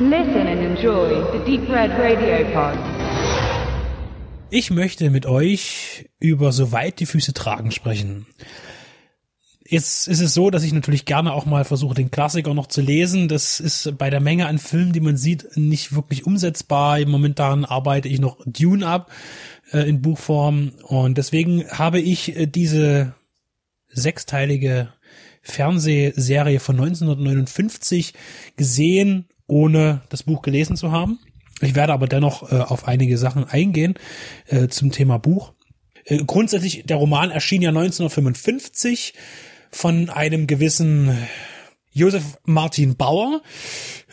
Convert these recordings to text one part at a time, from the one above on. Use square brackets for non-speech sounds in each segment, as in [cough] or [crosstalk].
Listen and enjoy the Deep Red Radio Pod. Ich möchte mit euch über so weit die Füße tragen sprechen. Jetzt ist es so, dass ich natürlich gerne auch mal versuche, den Klassiker noch zu lesen. Das ist bei der Menge an Filmen, die man sieht, nicht wirklich umsetzbar. Momentan arbeite ich noch Dune ab äh, in Buchform und deswegen habe ich äh, diese sechsteilige Fernsehserie von 1959 gesehen, ohne das Buch gelesen zu haben. Ich werde aber dennoch äh, auf einige Sachen eingehen äh, zum Thema Buch. Äh, grundsätzlich, der Roman erschien ja 1955 von einem gewissen Josef Martin Bauer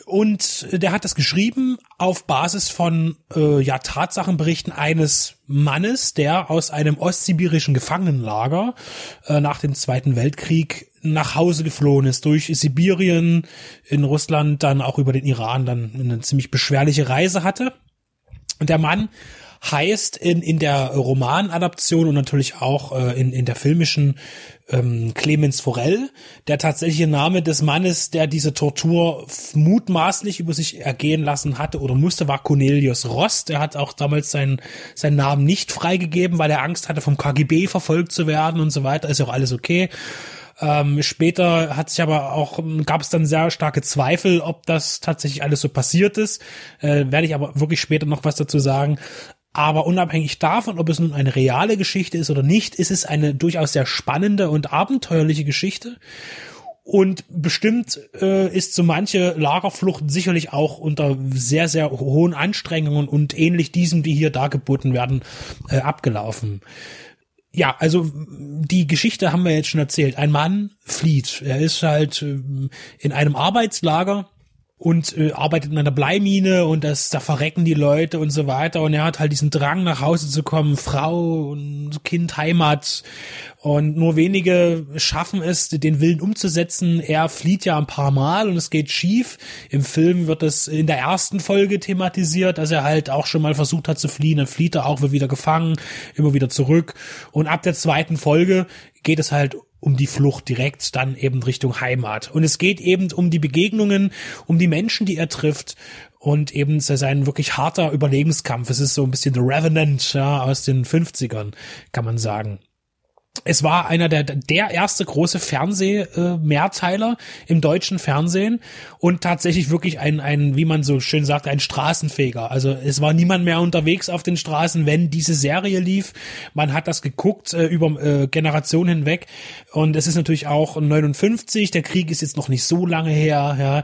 und der hat das geschrieben auf Basis von äh, ja Tatsachenberichten eines Mannes, der aus einem ostsibirischen Gefangenenlager äh, nach dem Zweiten Weltkrieg nach Hause geflohen ist durch Sibirien in Russland, dann auch über den Iran, dann eine ziemlich beschwerliche Reise hatte. Und der Mann heißt in, in der Romanadaption und natürlich auch äh, in, in der filmischen ähm, Clemens Forel. Der tatsächliche Name des Mannes, der diese Tortur mutmaßlich über sich ergehen lassen hatte oder musste, war Cornelius Ross. Der hat auch damals seinen, seinen Namen nicht freigegeben, weil er Angst hatte, vom KGB verfolgt zu werden und so weiter. Ist ja auch alles okay. Ähm, später hat sich aber auch, gab es dann sehr starke Zweifel, ob das tatsächlich alles so passiert ist. Äh, werde ich aber wirklich später noch was dazu sagen. Aber unabhängig davon, ob es nun eine reale Geschichte ist oder nicht, ist es eine durchaus sehr spannende und abenteuerliche Geschichte. Und bestimmt äh, ist so manche Lagerflucht sicherlich auch unter sehr, sehr hohen Anstrengungen und ähnlich diesem, die hier dargeboten werden, äh, abgelaufen ja, also die Geschichte haben wir jetzt schon erzählt. Ein Mann flieht. Er ist halt ähm, in einem Arbeitslager und äh, arbeitet in einer Bleimine und das, da verrecken die Leute und so weiter und er hat halt diesen Drang nach Hause zu kommen, Frau und Kind, Heimat und nur wenige schaffen es, den Willen umzusetzen. Er flieht ja ein paar Mal und es geht schief. Im Film wird es in der ersten Folge thematisiert, dass er halt auch schon mal versucht hat zu fliehen, dann flieht er auch, wird wieder gefangen, immer wieder zurück und ab der zweiten Folge geht es halt um die Flucht direkt dann eben Richtung Heimat. Und es geht eben um die Begegnungen, um die Menschen, die er trifft und eben sein wirklich harter Überlebenskampf. Es ist so ein bisschen The Revenant ja, aus den 50ern, kann man sagen es war einer der der erste große Fernseh-Mehrteiler im deutschen Fernsehen und tatsächlich wirklich ein ein wie man so schön sagt ein Straßenfeger. Also es war niemand mehr unterwegs auf den Straßen, wenn diese Serie lief. Man hat das geguckt äh, über äh, Generationen hinweg und es ist natürlich auch 59. Der Krieg ist jetzt noch nicht so lange her. Ja,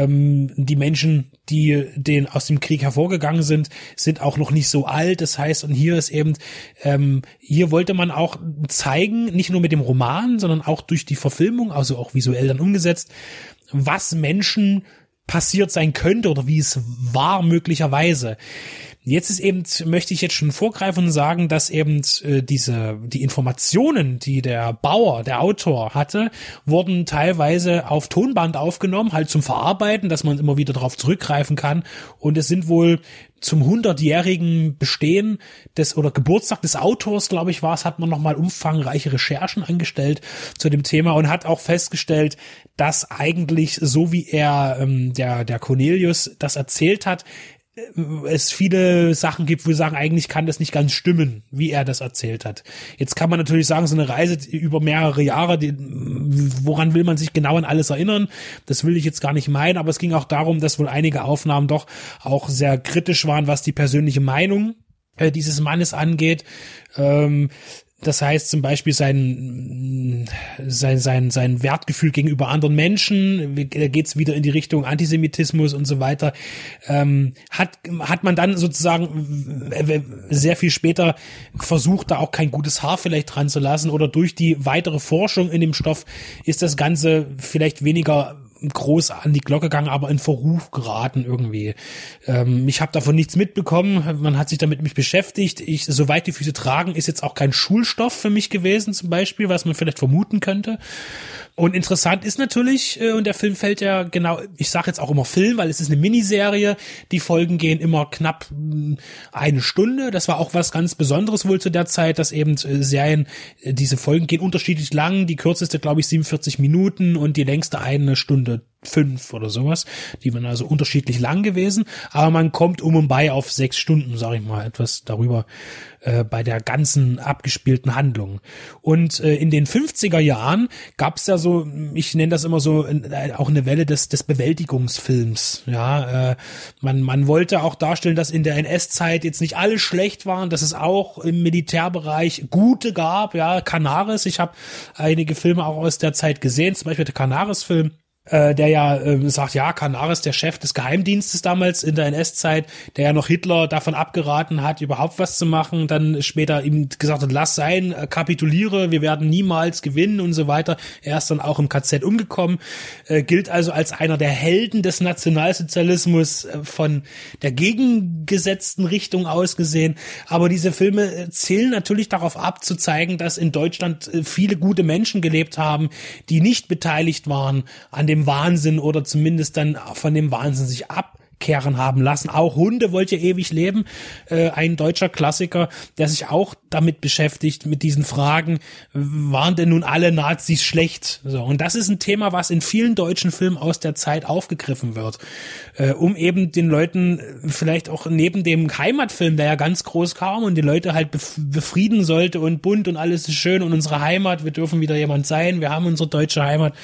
ähm, die Menschen die den aus dem Krieg hervorgegangen sind, sind auch noch nicht so alt. Das heißt, und hier ist eben, ähm, hier wollte man auch zeigen, nicht nur mit dem Roman, sondern auch durch die Verfilmung, also auch visuell dann umgesetzt, was Menschen passiert sein könnte oder wie es war möglicherweise. Jetzt ist eben, möchte ich jetzt schon vorgreifen und sagen, dass eben äh, diese, die Informationen, die der Bauer, der Autor hatte, wurden teilweise auf Tonband aufgenommen, halt zum Verarbeiten, dass man immer wieder darauf zurückgreifen kann. Und es sind wohl zum hundertjährigen Bestehen des oder Geburtstag des Autors, glaube ich, war es, hat man nochmal umfangreiche Recherchen angestellt zu dem Thema und hat auch festgestellt, dass eigentlich so wie er ähm, der der Cornelius das erzählt hat, es viele Sachen gibt, wo wir sagen, eigentlich kann das nicht ganz stimmen, wie er das erzählt hat. Jetzt kann man natürlich sagen, so eine Reise über mehrere Jahre, die, woran will man sich genau an alles erinnern? Das will ich jetzt gar nicht meinen, aber es ging auch darum, dass wohl einige Aufnahmen doch auch sehr kritisch waren, was die persönliche Meinung äh, dieses Mannes angeht. Ähm, das heißt zum Beispiel sein, sein, sein, sein Wertgefühl gegenüber anderen Menschen, da geht's wieder in die Richtung Antisemitismus und so weiter, ähm, hat, hat man dann sozusagen sehr viel später versucht, da auch kein gutes Haar vielleicht dran zu lassen oder durch die weitere Forschung in dem Stoff ist das Ganze vielleicht weniger groß an die Glocke gegangen, aber in Verruf geraten irgendwie. Ähm, ich habe davon nichts mitbekommen. Man hat sich damit mich beschäftigt. Ich, soweit die Füße tragen, ist jetzt auch kein Schulstoff für mich gewesen, zum Beispiel, was man vielleicht vermuten könnte. Und interessant ist natürlich, äh, und der Film fällt ja genau, ich sage jetzt auch immer Film, weil es ist eine Miniserie. Die Folgen gehen immer knapp mm, eine Stunde. Das war auch was ganz Besonderes wohl zu der Zeit, dass eben äh, Serien, äh, diese Folgen gehen unterschiedlich lang. Die kürzeste, glaube ich, 47 Minuten und die längste eine Stunde Stunde fünf oder sowas. Die waren also unterschiedlich lang gewesen, aber man kommt um und bei auf sechs Stunden, sage ich mal, etwas darüber äh, bei der ganzen abgespielten Handlung. Und äh, in den 50er Jahren gab es ja so, ich nenne das immer so, äh, auch eine Welle des, des Bewältigungsfilms. Ja, äh, man, man wollte auch darstellen, dass in der NS-Zeit jetzt nicht alle schlecht waren, dass es auch im Militärbereich gute gab. Ja, Canaris, ich habe einige Filme auch aus der Zeit gesehen, zum Beispiel der Canaris-Film äh, der ja äh, sagt, ja, Canaris, der Chef des Geheimdienstes damals in der NS-Zeit, der ja noch Hitler davon abgeraten hat, überhaupt was zu machen, dann später ihm gesagt hat, lass sein, äh, kapituliere, wir werden niemals gewinnen und so weiter. Er ist dann auch im KZ umgekommen, äh, gilt also als einer der Helden des Nationalsozialismus äh, von der gegengesetzten Richtung aus gesehen. Aber diese Filme äh, zählen natürlich darauf ab, zu zeigen, dass in Deutschland viele gute Menschen gelebt haben, die nicht beteiligt waren an dem dem Wahnsinn oder zumindest dann von dem Wahnsinn sich ab kehren haben lassen. Auch Hunde wollte ewig leben. Äh, ein deutscher Klassiker, der sich auch damit beschäftigt, mit diesen Fragen, waren denn nun alle Nazis schlecht? So, und das ist ein Thema, was in vielen deutschen Filmen aus der Zeit aufgegriffen wird, äh, um eben den Leuten vielleicht auch neben dem Heimatfilm, der ja ganz groß kam und die Leute halt befrieden sollte und bunt und alles ist schön und unsere Heimat, wir dürfen wieder jemand sein, wir haben unsere deutsche Heimat,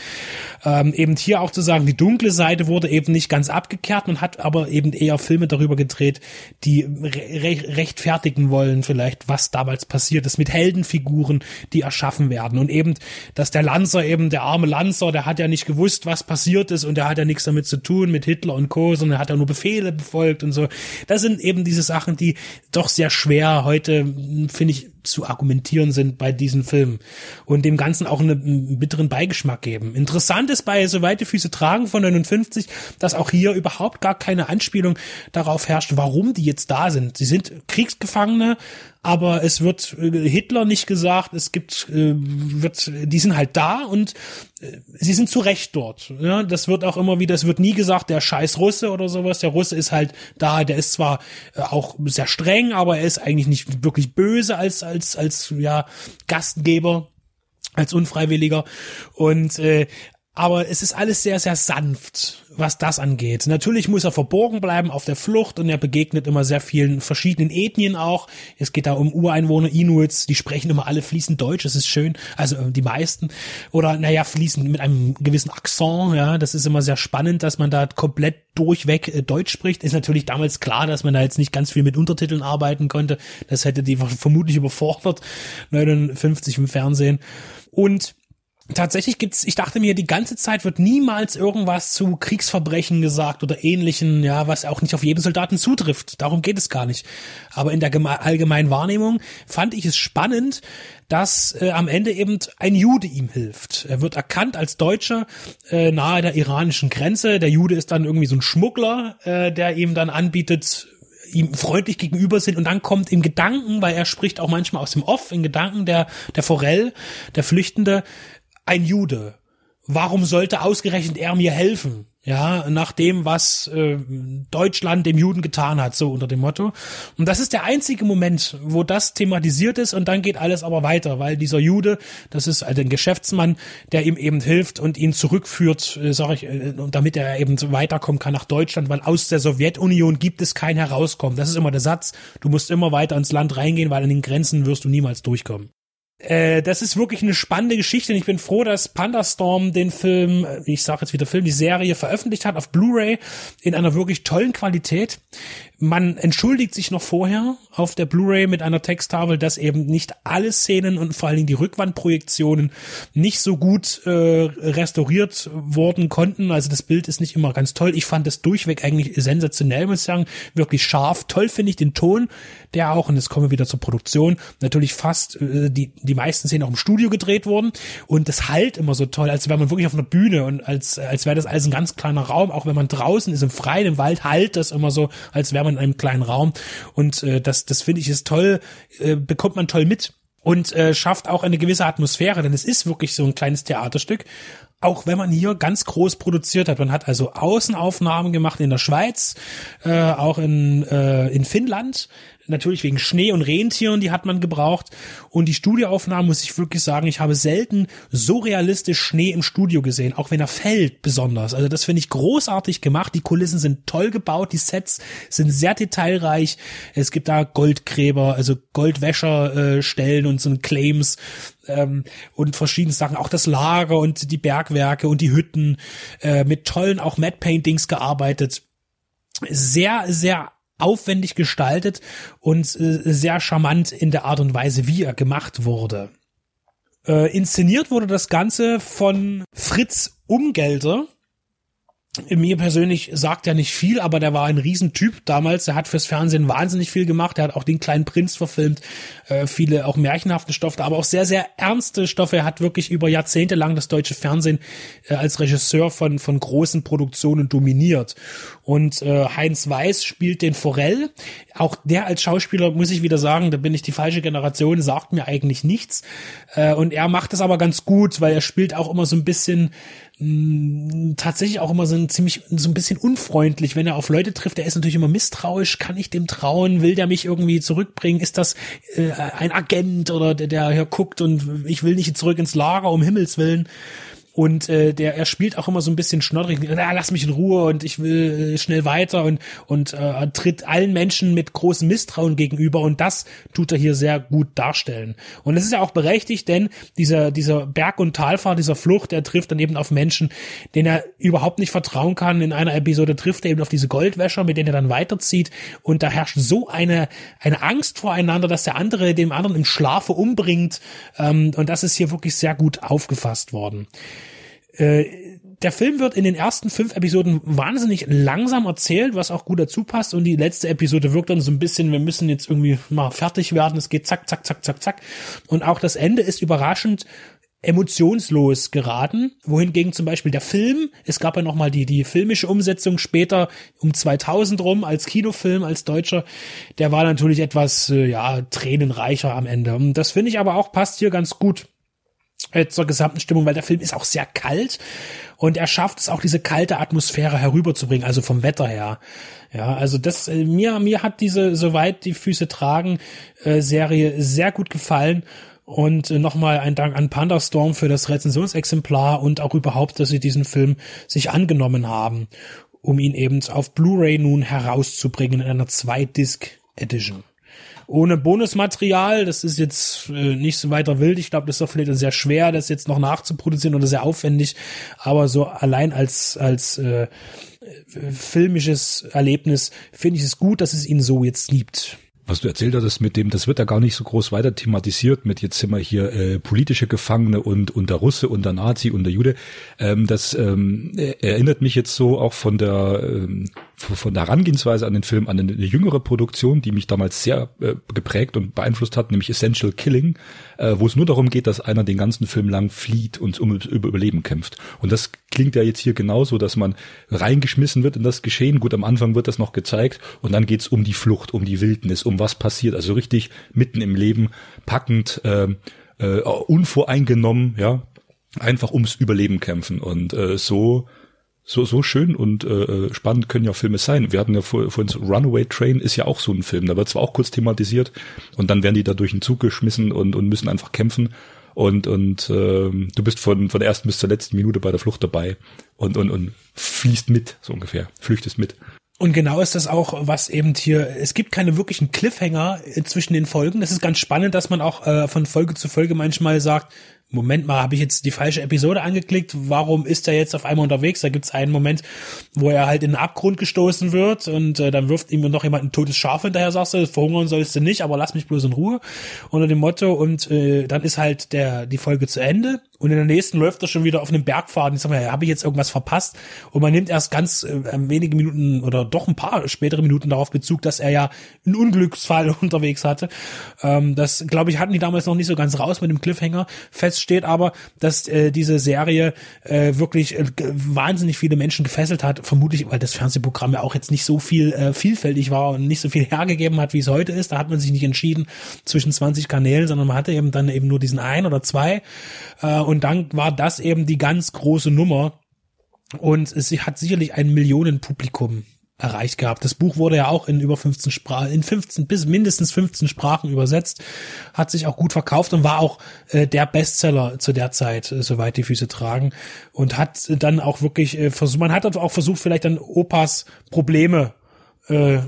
ähm, eben hier auch zu sagen, die dunkle Seite wurde eben nicht ganz abgekehrt, man hat aber eben eher Filme darüber gedreht, die re rechtfertigen wollen vielleicht, was damals passiert ist, mit Heldenfiguren, die erschaffen werden. Und eben, dass der Lanzer eben, der arme Lanzer, der hat ja nicht gewusst, was passiert ist und der hat ja nichts damit zu tun mit Hitler und Co., sondern er hat ja nur Befehle befolgt und so. Das sind eben diese Sachen, die doch sehr schwer heute, finde ich, zu argumentieren sind bei diesen Filmen und dem Ganzen auch einen bitteren Beigeschmack geben. Interessant ist bei So weite Füße tragen von 59, dass auch hier überhaupt gar keine Anspielung darauf herrscht, warum die jetzt da sind. Sie sind Kriegsgefangene, aber es wird äh, Hitler nicht gesagt, es gibt, äh, wird, die sind halt da und äh, sie sind zu Recht dort. Ja, das wird auch immer wieder, es wird nie gesagt, der scheiß Russe oder sowas. Der Russe ist halt da, der ist zwar auch sehr streng, aber er ist eigentlich nicht wirklich böse als, als, als, ja, Gastgeber als Unfreiwilliger. Und äh, aber es ist alles sehr, sehr sanft, was das angeht. Natürlich muss er verborgen bleiben auf der Flucht und er begegnet immer sehr vielen verschiedenen Ethnien auch. Es geht da um Ureinwohner, Inuits, die sprechen immer alle fließend Deutsch, das ist schön, also äh, die meisten. Oder naja, fließend mit einem gewissen Akzent, ja, das ist immer sehr spannend, dass man da komplett durchweg äh, Deutsch spricht. Ist natürlich damals klar, dass man da jetzt nicht ganz viel mit Untertiteln arbeiten konnte. Das hätte die vermutlich überfordert, 59 im Fernsehen. Und Tatsächlich gibt's, ich dachte mir, die ganze Zeit wird niemals irgendwas zu Kriegsverbrechen gesagt oder ähnlichen, ja, was auch nicht auf jeden Soldaten zutrifft. Darum geht es gar nicht. Aber in der allgemeinen Wahrnehmung fand ich es spannend, dass äh, am Ende eben ein Jude ihm hilft. Er wird erkannt als Deutscher äh, nahe der iranischen Grenze. Der Jude ist dann irgendwie so ein Schmuggler, äh, der ihm dann anbietet, ihm freundlich gegenüber sind und dann kommt im Gedanken, weil er spricht auch manchmal aus dem Off, in Gedanken der, der Forell, der Flüchtende, ein Jude. Warum sollte ausgerechnet er mir helfen? Ja, nach dem, was äh, Deutschland dem Juden getan hat, so unter dem Motto. Und das ist der einzige Moment, wo das thematisiert ist und dann geht alles aber weiter, weil dieser Jude, das ist also ein Geschäftsmann, der ihm eben hilft und ihn zurückführt, äh, sage ich, äh, damit er eben weiterkommen kann nach Deutschland, weil aus der Sowjetunion gibt es kein Herauskommen. Das ist immer der Satz. Du musst immer weiter ins Land reingehen, weil an den Grenzen wirst du niemals durchkommen. Äh, das ist wirklich eine spannende Geschichte und ich bin froh, dass Pandastorm den Film, äh, ich sage jetzt wieder Film, die Serie veröffentlicht hat auf Blu-ray in einer wirklich tollen Qualität. Man entschuldigt sich noch vorher auf der Blu-ray mit einer Texttafel, dass eben nicht alle Szenen und vor allen Dingen die Rückwandprojektionen nicht so gut äh, restauriert worden konnten. Also das Bild ist nicht immer ganz toll. Ich fand es durchweg eigentlich sensationell, muss ich sagen. Wirklich scharf. Toll finde ich den Ton, der auch, und jetzt kommen wir wieder zur Produktion, natürlich fast äh, die, die meisten Szenen auch im Studio gedreht wurden. Und das halt immer so toll, als wäre man wirklich auf einer Bühne und als, als wäre das alles ein ganz kleiner Raum. Auch wenn man draußen ist im Freien, im Wald, halt das immer so, als wäre man in einem kleinen Raum. Und äh, das, das finde ich ist toll, äh, bekommt man toll mit und äh, schafft auch eine gewisse Atmosphäre, denn es ist wirklich so ein kleines Theaterstück. Auch wenn man hier ganz groß produziert hat. Man hat also Außenaufnahmen gemacht in der Schweiz, äh, auch in, äh, in Finnland, natürlich wegen Schnee und Rentieren, die hat man gebraucht. Und die Studioaufnahmen, muss ich wirklich sagen, ich habe selten so realistisch Schnee im Studio gesehen, auch wenn er fällt besonders. Also das finde ich großartig gemacht. Die Kulissen sind toll gebaut, die Sets sind sehr detailreich. Es gibt da Goldgräber, also Goldwäscherstellen äh, und so Claims ähm, und verschiedene Sachen, auch das Lager und die Bergwerke und die Hütten äh, mit tollen auch Matte Paintings gearbeitet. Sehr, sehr aufwendig gestaltet und äh, sehr charmant in der Art und Weise, wie er gemacht wurde. Äh, inszeniert wurde das Ganze von Fritz Umgelder, mir persönlich sagt er nicht viel, aber der war ein Riesentyp damals. Der hat fürs Fernsehen wahnsinnig viel gemacht. Er hat auch den kleinen Prinz verfilmt, äh, viele auch märchenhafte Stoffe, aber auch sehr, sehr ernste Stoffe. Er hat wirklich über Jahrzehnte lang das deutsche Fernsehen äh, als Regisseur von, von großen Produktionen dominiert. Und äh, Heinz Weiß spielt den Forell. Auch der als Schauspieler, muss ich wieder sagen, da bin ich die falsche Generation, sagt mir eigentlich nichts. Äh, und er macht es aber ganz gut, weil er spielt auch immer so ein bisschen mh, tatsächlich auch immer so ein ziemlich so ein bisschen unfreundlich, wenn er auf Leute trifft. Er ist natürlich immer misstrauisch. Kann ich dem trauen? Will der mich irgendwie zurückbringen? Ist das äh, ein Agent oder der, der hier guckt und ich will nicht zurück ins Lager um Himmels willen? Und äh, der er spielt auch immer so ein bisschen schnoddrig, na, lass mich in Ruhe und ich will äh, schnell weiter und und äh, tritt allen Menschen mit großem Misstrauen gegenüber und das tut er hier sehr gut darstellen. Und es ist ja auch berechtigt, denn dieser dieser Berg- und Talfahrt, dieser Flucht, der trifft dann eben auf Menschen, denen er überhaupt nicht vertrauen kann. In einer Episode trifft er eben auf diese Goldwäscher, mit denen er dann weiterzieht und da herrscht so eine eine Angst voreinander, dass der andere dem anderen im Schlafe umbringt ähm, und das ist hier wirklich sehr gut aufgefasst worden. Äh, der Film wird in den ersten fünf Episoden wahnsinnig langsam erzählt, was auch gut dazu passt. Und die letzte Episode wirkt dann so ein bisschen, wir müssen jetzt irgendwie mal fertig werden. Es geht zack, zack, zack, zack, zack. Und auch das Ende ist überraschend emotionslos geraten, wohingegen zum Beispiel der Film, es gab ja nochmal die, die filmische Umsetzung später um 2000 rum als Kinofilm, als Deutscher, der war natürlich etwas, äh, ja, tränenreicher am Ende. Und das finde ich aber auch passt hier ganz gut äh, zur gesamten Stimmung, weil der Film ist auch sehr kalt und er schafft es auch diese kalte Atmosphäre herüberzubringen, also vom Wetter her. Ja, also das äh, mir mir hat diese soweit die Füße tragen äh, Serie sehr gut gefallen und äh, nochmal ein Dank an Pandastorm für das Rezensionsexemplar und auch überhaupt, dass sie diesen Film sich angenommen haben, um ihn eben auf Blu-ray nun herauszubringen in einer Zwei-Disc Edition ohne Bonusmaterial. Das ist jetzt äh, nicht so weiter wild. Ich glaube, das ist auch vielleicht sehr schwer, das jetzt noch nachzuproduzieren oder sehr aufwendig. Aber so allein als als äh, filmisches Erlebnis finde ich es gut, dass es ihn so jetzt gibt was du erzählt hattest mit dem, das wird da gar nicht so groß weiter thematisiert mit jetzt sind wir hier äh, politische Gefangene und und der Russe und der Nazi und der Jude. Ähm, das ähm, erinnert mich jetzt so auch von der ähm, von der Herangehensweise an den Film an eine, jüngere Produktion, die mich damals sehr äh, geprägt und beeinflusst hat, nämlich Essential Killing, äh, wo es nur darum geht, dass einer den ganzen Film lang flieht und um über Überleben kämpft. Und das klingt ja jetzt hier genauso, dass man reingeschmissen wird in das Geschehen. Gut, am Anfang wird das noch gezeigt und dann geht's um die Flucht, um die Wildnis, um was passiert. Also richtig mitten im Leben, packend, äh, äh, unvoreingenommen, ja, einfach ums Überleben kämpfen. Und äh, so so so schön und äh, äh, spannend können ja Filme sein. Wir hatten ja vor, vor uns Runaway Train ist ja auch so ein Film. Da wird zwar auch kurz thematisiert und dann werden die da durch den Zug geschmissen und und müssen einfach kämpfen und und äh, du bist von von der ersten bis zur letzten Minute bei der Flucht dabei und und und fließt mit so ungefähr, flüchtest mit. Und genau ist das auch, was eben hier, es gibt keine wirklichen Cliffhanger äh, zwischen den Folgen. Das ist ganz spannend, dass man auch äh, von Folge zu Folge manchmal sagt, Moment mal, habe ich jetzt die falsche Episode angeklickt? Warum ist er jetzt auf einmal unterwegs? Da gibt's einen Moment, wo er halt in den Abgrund gestoßen wird und äh, dann wirft ihm noch jemand ein totes Schaf hinterher, sagst du, verhungern sollst du nicht, aber lass mich bloß in Ruhe. Unter dem Motto und äh, dann ist halt der die Folge zu Ende und in der nächsten läuft er schon wieder auf einem Bergpfad. Ich sag mal, habe ich jetzt irgendwas verpasst? Und man nimmt erst ganz äh, wenige Minuten oder doch ein paar spätere Minuten darauf Bezug, dass er ja einen Unglücksfall [laughs] unterwegs hatte. Ähm, das, glaube ich, hatten die damals noch nicht so ganz raus mit dem Cliffhanger. Fest steht aber, dass äh, diese Serie äh, wirklich äh, wahnsinnig viele Menschen gefesselt hat. Vermutlich, weil das Fernsehprogramm ja auch jetzt nicht so viel äh, vielfältig war und nicht so viel [laughs] hergegeben hat, wie es heute ist. Da hat man sich nicht entschieden zwischen 20 Kanälen, sondern man hatte eben dann eben nur diesen ein oder zwei. Äh, und dann war das eben die ganz große Nummer. Und es hat sicherlich ein Millionenpublikum erreicht gehabt. Das Buch wurde ja auch in über 15 Sprachen, in 15 bis mindestens 15 Sprachen übersetzt, hat sich auch gut verkauft und war auch äh, der Bestseller zu der Zeit, äh, soweit die Füße tragen und hat dann auch wirklich äh, versucht, man hat auch versucht, vielleicht dann Opas Probleme äh,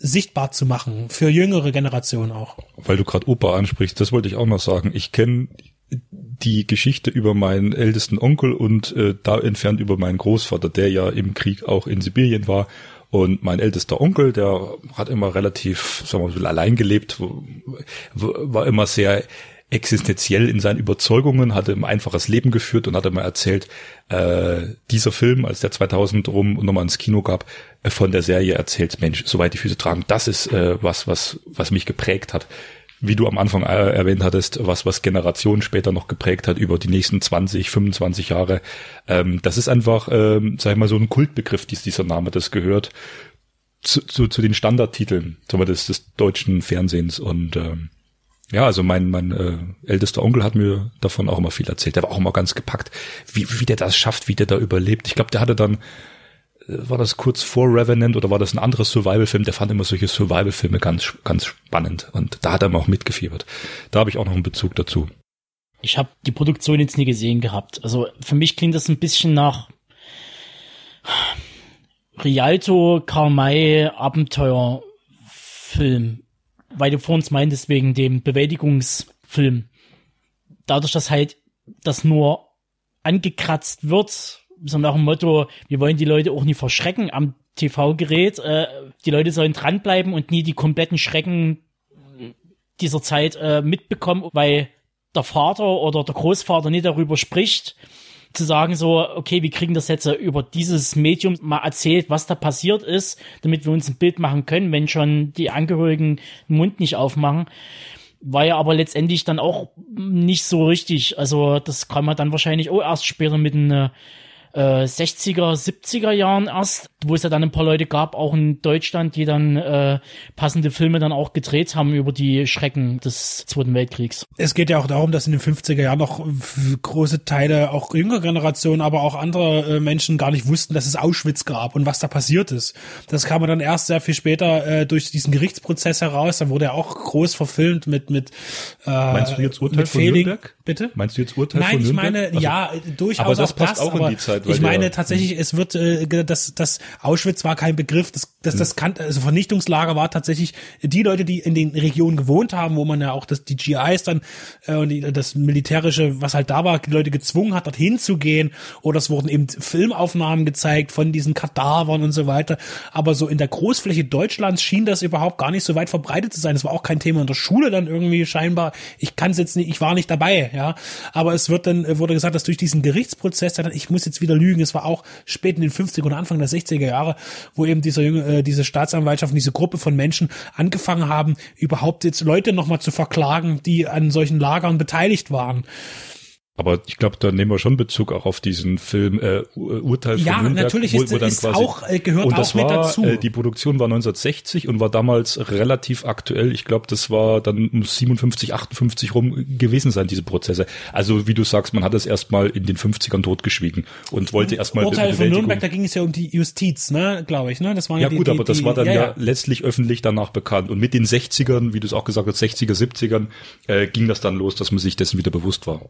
sichtbar zu machen für jüngere Generationen auch. Weil du gerade Opa ansprichst, das wollte ich auch noch sagen. Ich kenne die Geschichte über meinen ältesten Onkel und äh, da entfernt über meinen Großvater, der ja im Krieg auch in Sibirien war. Und mein ältester Onkel, der hat immer relativ, sagen wir mal, allein gelebt, war immer sehr existenziell in seinen Überzeugungen, hatte ein einfaches Leben geführt und hat immer erzählt, äh, dieser Film, als der 2000 rum nochmal ins Kino gab, äh, von der Serie erzählt, Mensch, soweit die Füße tragen, das ist äh, was, was, was mich geprägt hat wie du am Anfang äh, erwähnt hattest, was, was Generationen später noch geprägt hat über die nächsten 20, 25 Jahre. Ähm, das ist einfach, ähm, sag ich mal, so ein Kultbegriff, dies, dieser Name, das gehört zu, zu, zu den Standardtiteln, sagen wir, des, des deutschen Fernsehens und, ähm, ja, also mein, mein äh, ältester Onkel hat mir davon auch immer viel erzählt. Der war auch immer ganz gepackt, wie, wie der das schafft, wie der da überlebt. Ich glaube, der hatte dann war das kurz vor Revenant oder war das ein anderes Survival-Film? Der fand immer solche Survival-Filme ganz, ganz spannend und da hat er mir auch mitgefiebert. Da habe ich auch noch einen Bezug dazu. Ich habe die Produktion jetzt nie gesehen gehabt. Also für mich klingt das ein bisschen nach Rialto Karl Abenteuerfilm, weil du vor uns meintest wegen dem Bewältigungsfilm. Dadurch, dass halt das nur angekratzt wird, so nach dem Motto, wir wollen die Leute auch nie verschrecken am TV-Gerät. Äh, die Leute sollen dranbleiben und nie die kompletten Schrecken dieser Zeit äh, mitbekommen, weil der Vater oder der Großvater nie darüber spricht, zu sagen so, okay, wir kriegen das jetzt über dieses Medium mal erzählt, was da passiert ist, damit wir uns ein Bild machen können, wenn schon die Angehörigen den Mund nicht aufmachen. War ja aber letztendlich dann auch nicht so richtig. Also das kann man dann wahrscheinlich auch erst später mit einer äh, 60er, 70er Jahren erst, wo es ja dann ein paar Leute gab, auch in Deutschland, die dann äh, passende Filme dann auch gedreht haben über die Schrecken des Zweiten Weltkriegs. Es geht ja auch darum, dass in den 50er Jahren noch große Teile, auch jüngere Generationen, aber auch andere äh, Menschen gar nicht wussten, dass es Auschwitz gab und was da passiert ist. Das kam dann erst sehr viel später äh, durch diesen Gerichtsprozess heraus. Dann wurde er auch groß verfilmt mit mit äh, Meinst du jetzt Urteil von Nürnberg? Bitte? Meinst du jetzt Urteil Nein, von Nürnberg? Nein, ich meine, also, ja, durchaus aber das passt das, auch in die Zeit. Ich meine tatsächlich, es wird, äh, das, das Auschwitz war kein Begriff, das, das, das kann, also Vernichtungslager war tatsächlich die Leute, die in den Regionen gewohnt haben, wo man ja auch das, die GIs dann äh, und die, das militärische, was halt da war, die Leute gezwungen hat, dorthin zu gehen. Oder es wurden eben Filmaufnahmen gezeigt von diesen Kadavern und so weiter. Aber so in der Großfläche Deutschlands schien das überhaupt gar nicht so weit verbreitet zu sein. Es war auch kein Thema in der Schule dann irgendwie scheinbar. Ich kann es jetzt nicht, ich war nicht dabei, ja. Aber es wird dann, wurde gesagt, dass durch diesen Gerichtsprozess, ich muss jetzt wieder lügen, es war auch spät in den 50er und Anfang der 60er Jahre, wo eben junge, äh, diese Staatsanwaltschaft, diese Gruppe von Menschen angefangen haben, überhaupt jetzt Leute nochmal zu verklagen, die an solchen Lagern beteiligt waren. Aber ich glaube, da nehmen wir schon Bezug auch auf diesen Film äh, Urteil von ja, Nürnberg. Ja, natürlich ist, wo, wo ist auch, äh, gehört und das auch mit war, dazu. Äh, die Produktion war 1960 und war damals relativ aktuell. Ich glaube, das war dann um 57, 58 rum gewesen sein, diese Prozesse. Also wie du sagst, man hat es erstmal in den 50ern totgeschwiegen und wollte erstmal Urteil von Nürnberg, da ging es ja um die Justiz, ne, glaube ich, ne? Das waren ja, ja die, gut, die, aber das die, war dann ja, ja, letztlich öffentlich danach bekannt. Und mit den 60ern, wie du es auch gesagt hast, 60er, 70ern, äh, ging das dann los, dass man sich dessen wieder bewusst war.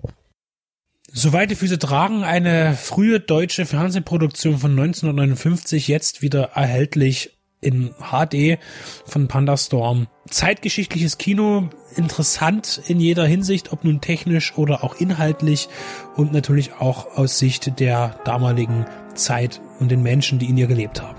Soweit die Füße tragen, eine frühe deutsche Fernsehproduktion von 1959, jetzt wieder erhältlich in HD von Pandastorm. Zeitgeschichtliches Kino, interessant in jeder Hinsicht, ob nun technisch oder auch inhaltlich und natürlich auch aus Sicht der damaligen Zeit und den Menschen, die in ihr gelebt haben.